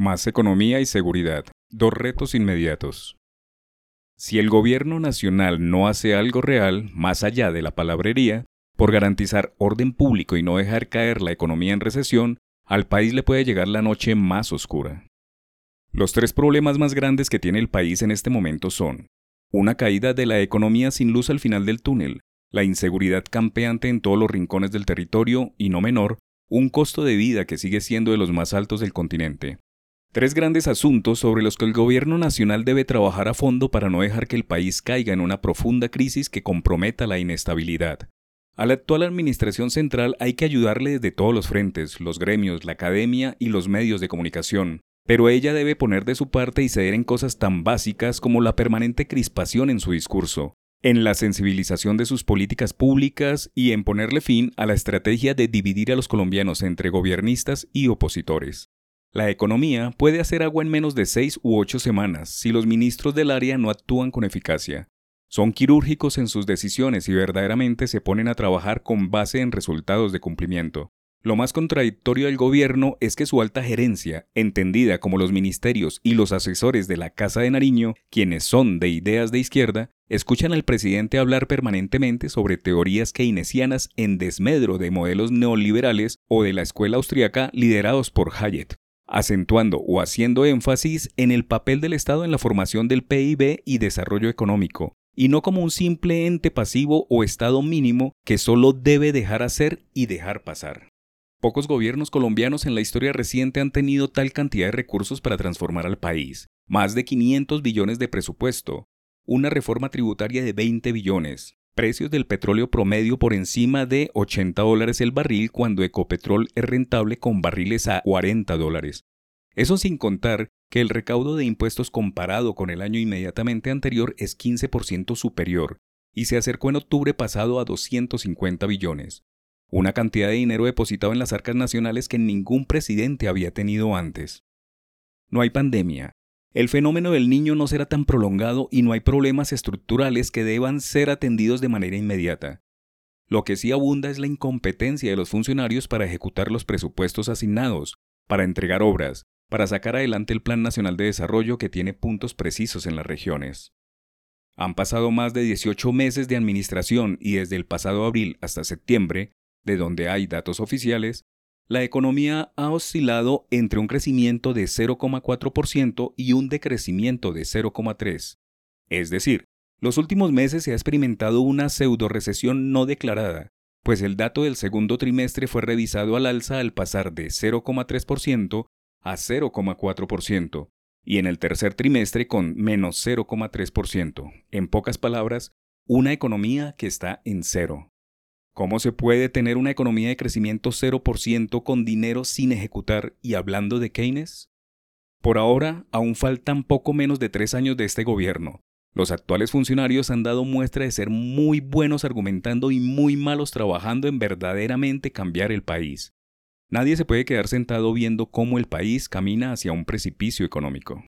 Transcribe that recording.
Más economía y seguridad. Dos retos inmediatos. Si el gobierno nacional no hace algo real, más allá de la palabrería, por garantizar orden público y no dejar caer la economía en recesión, al país le puede llegar la noche más oscura. Los tres problemas más grandes que tiene el país en este momento son una caída de la economía sin luz al final del túnel, la inseguridad campeante en todos los rincones del territorio y, no menor, un costo de vida que sigue siendo de los más altos del continente. Tres grandes asuntos sobre los que el gobierno nacional debe trabajar a fondo para no dejar que el país caiga en una profunda crisis que comprometa la inestabilidad. A la actual administración central hay que ayudarle desde todos los frentes, los gremios, la academia y los medios de comunicación, pero ella debe poner de su parte y ceder en cosas tan básicas como la permanente crispación en su discurso, en la sensibilización de sus políticas públicas y en ponerle fin a la estrategia de dividir a los colombianos entre gobiernistas y opositores. La economía puede hacer agua en menos de seis u ocho semanas si los ministros del área no actúan con eficacia. Son quirúrgicos en sus decisiones y verdaderamente se ponen a trabajar con base en resultados de cumplimiento. Lo más contradictorio del gobierno es que su alta gerencia, entendida como los ministerios y los asesores de la Casa de Nariño, quienes son de ideas de izquierda, escuchan al presidente hablar permanentemente sobre teorías keynesianas en desmedro de modelos neoliberales o de la escuela austriaca liderados por Hayek, acentuando o haciendo énfasis en el papel del Estado en la formación del PIB y desarrollo económico, y no como un simple ente pasivo o Estado mínimo que solo debe dejar hacer y dejar pasar. Pocos gobiernos colombianos en la historia reciente han tenido tal cantidad de recursos para transformar al país. Más de 500 billones de presupuesto, una reforma tributaria de 20 billones, precios del petróleo promedio por encima de 80 dólares el barril cuando Ecopetrol es rentable con barriles a 40 dólares. Eso sin contar que el recaudo de impuestos comparado con el año inmediatamente anterior es 15% superior y se acercó en octubre pasado a 250 billones una cantidad de dinero depositado en las arcas nacionales que ningún presidente había tenido antes. No hay pandemia. El fenómeno del niño no será tan prolongado y no hay problemas estructurales que deban ser atendidos de manera inmediata. Lo que sí abunda es la incompetencia de los funcionarios para ejecutar los presupuestos asignados, para entregar obras, para sacar adelante el Plan Nacional de Desarrollo que tiene puntos precisos en las regiones. Han pasado más de 18 meses de administración y desde el pasado abril hasta septiembre de donde hay datos oficiales, la economía ha oscilado entre un crecimiento de 0,4% y un decrecimiento de 0,3%. Es decir, los últimos meses se ha experimentado una pseudo recesión no declarada, pues el dato del segundo trimestre fue revisado al alza al pasar de 0,3% a 0,4%, y en el tercer trimestre con menos 0,3%. En pocas palabras, una economía que está en cero. ¿Cómo se puede tener una economía de crecimiento 0% con dinero sin ejecutar y hablando de Keynes? Por ahora, aún faltan poco menos de tres años de este gobierno. Los actuales funcionarios han dado muestra de ser muy buenos argumentando y muy malos trabajando en verdaderamente cambiar el país. Nadie se puede quedar sentado viendo cómo el país camina hacia un precipicio económico.